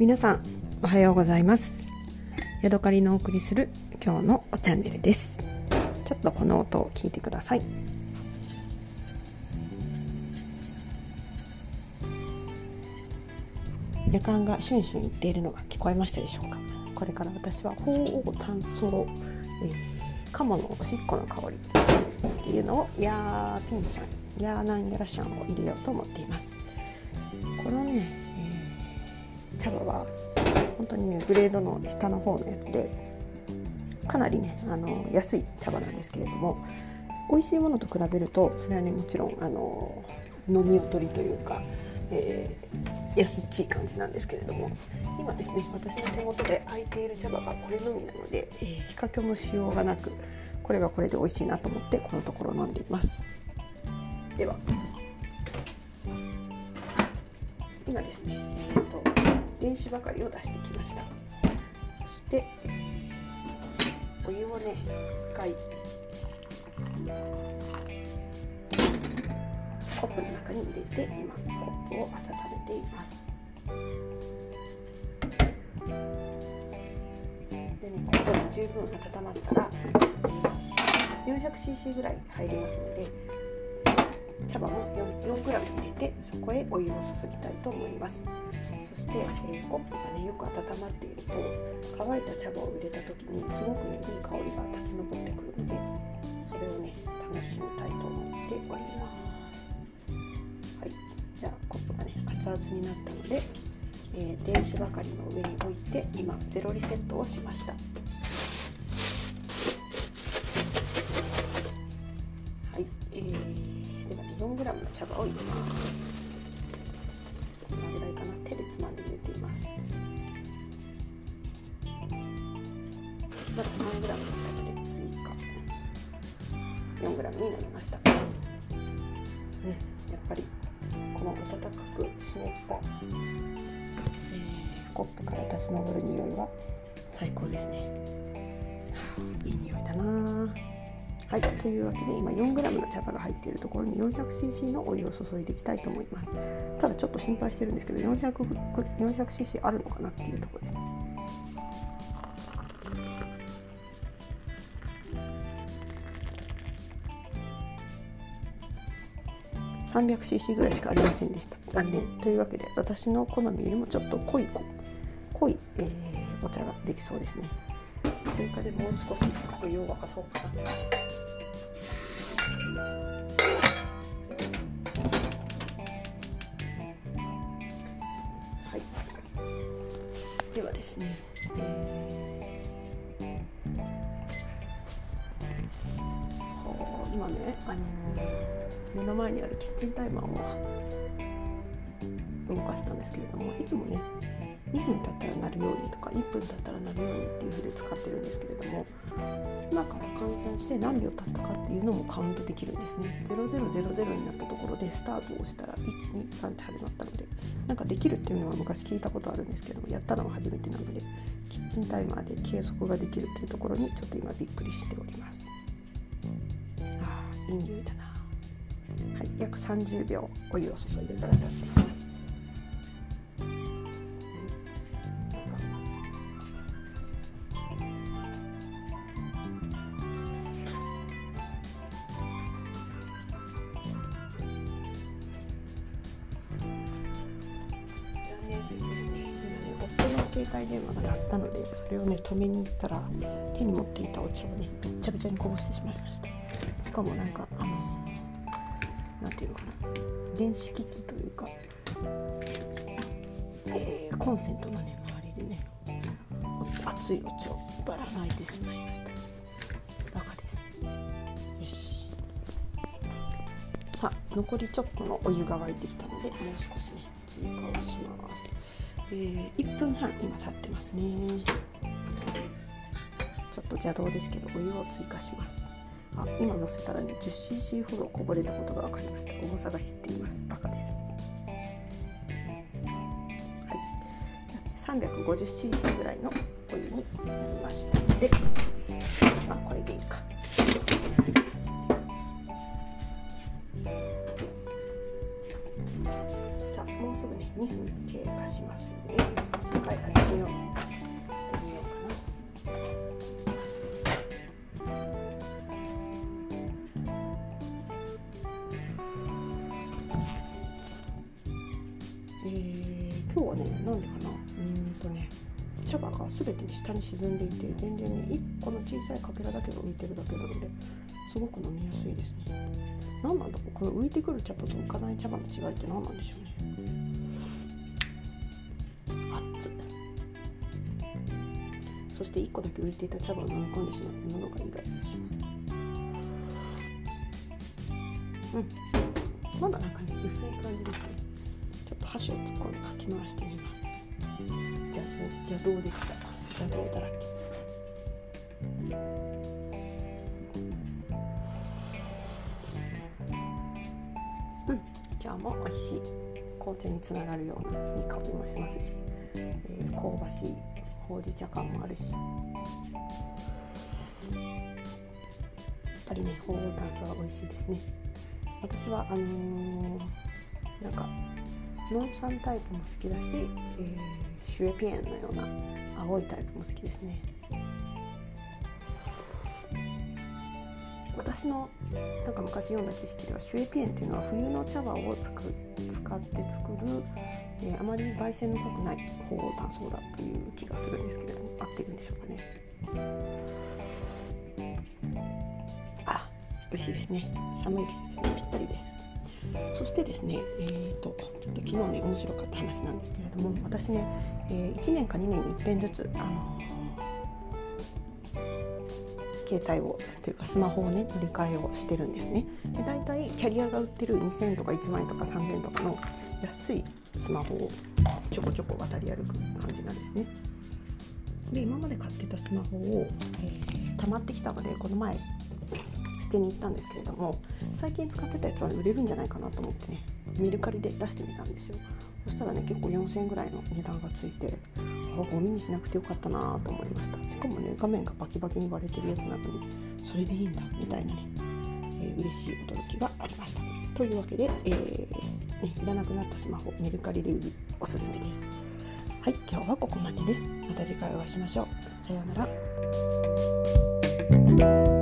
皆さんおはようございます。ヤドカリのお送りする今日のチャンネルです。ちょっとこの音を聞いてください。夜間がシュンシュン言っているのが聞こえましたでしょうか？これから私は鳳凰炭素、えー、鴨のおしっこの香りっていうのをヤーピンシャンヤーナンヤラシャンを入れようと思っています。このね、茶葉は本当にねグレードの下の方のやつでかなりねあの安い茶葉なんですけれども美味しいものと比べるとそれはねもちろんあの飲み劣りというかえー、安っちい感じなんですけれども今ですね私の手元で空いている茶葉がこれのみなので、えー、比較もしようがなくこれがこれで美味しいなと思ってこのところ飲んでいます。では。今ですね、えーと、電子ばかりを出してきました。そして、お湯をね1回コップの中に入れて今コップを温めています。でねコップが十分温まったら、えー、400cc ぐらい入りますので茶葉も 4g 入れてそこへお湯を注ぎたいと思います。そして、えー、コップがねよく温まっていると乾いた茶葉を入れた時にすごくねいい香りが立ち上ってくるのでそれをね楽しみたいと思っております。はい。じゃあコップがね熱々になったので、えー、電子ばかりの上に置いて今ゼロリセットをしました。4g の茶葉を入れます。こんなぐらいかな。手でつまんで入れています。まだ 3g の茶葉で追加。4g になりました、うん、やっぱりこの温かく湿った、えー、コップから立ち上る匂いは？最高ですね、はいというわけで今 4g の茶葉が入っているところに 400cc のお湯を注いでいきたいと思います。ただちょっと心配してるんですけど 400cc あるのかなっていうところですね。300cc ぐらいしかありませんでした。残念。というわけで私の好みよりもちょっと濃い濃い、えー、お茶ができそうですね。追加でもう少しお湯を沸かそうかな。はい。ではですね、えー、今ねあの目の前にあるキッチンタイマーを動かしたんですけれどもいつもね2分経ったら鳴るようにとか1分経ったら鳴るようにっていう風で使ってるんですけれども今から換算して何秒経ったかっていうのもカウントできるんですね。0000になったところでスタートをしたら123って始まったのでなんかできるっていうのは昔聞いたことあるんですけどもやったのは初めてなのでキッチンタイマーで計測ができるっていうところにちょっと今びっくりしております。ああいい匂いだな。はい、約30秒お湯を注いでから出しています。今ね夫の携帯電話が鳴ったのでそれをね止めに行ったら手に持っていたお茶をねべっちゃべちゃにこぼしてしまいました。しかもなんかあの何ていうのかな。電子機器というか、えー、コンセントのね周りでね熱いお茶をばらまいてしまいました。バカです。よし。さあ残りちょっとのお湯が沸いてきたのでもう少しね、えー、1分半今経ってますね。ちょっと邪道ですけどお湯を追加します。あ今乗せたらね 10cc ほどこぼれたことが分かりました。重さが減っています。バカです。はい。350cc ぐらいのお湯になりましたのでまあこれでいいか。ね。2分経過しますので回やってみようしてみようかなえー、今日はねなんでかなうんとね茶葉が全て下に沈んでい。て全然ね1個の小さい。かけらだけが浮い。てるだけなのですごく飲みやすい。ですね何なんだろうこの浮い。てくる茶葉と浮かない。茶葉の違い。って何なんでしょうねそして1個だけ浮いていた茶葉を飲み込んでしまうものが意外でしうんまだなんかね薄い感じです。ねちょっと箸を突っ込んでかき回してみます。じゃ邪道でした邪道だらけうん。今日も美味しい。紅茶につながるようないい香りもしますし、えー香ばしい。ほうじ茶感もあるし。やっぱりね鳳凰炭素は美味しいですね。私はあのーなんかノン酸タイプも好きだし、えーシュエピエンのような青いタイプも好きですね。私のなんか昔読んだ知識ではシュエピエンっていうのは冬の茶葉をつく使って作る、えーあまり焙煎の濃くない鳳凰炭素だという気がするんですけれども合ってるんでしょうかね。あ美味しいですね。寒い季節にぴったりです。そしてですね、えー、とちょっと昨日ね面白かった話なんですけれども私ね、えー1年か2年に一遍ずつ、あの携帯をというかスマホをね乗り換えをしてるんですね。で大体キャリアが売ってる2000とか1万円とか3000円とかの安いスマホをちょこちょこ渡り歩く感じなんですね。で今まで買ってたスマホを、えー溜まってきたのでこの前捨てに行ったんですけれども最近使ってたやつは売れるんじゃないかなと思ってねメルカリで出してみたんですよ。そしたらね結構4000円ぐらいの値段がついてあゴミにしなくてよかったなと思いました。しかもね画面がバキバキに割れてるやつなのにそれでいいんだみたいなね、えー嬉しい驚きがありました。というわけで、えーね、いらなくなったスマホメルカリで売るおすすめです。はい今日はここまでです。また次回お会いしましょう。さようなら。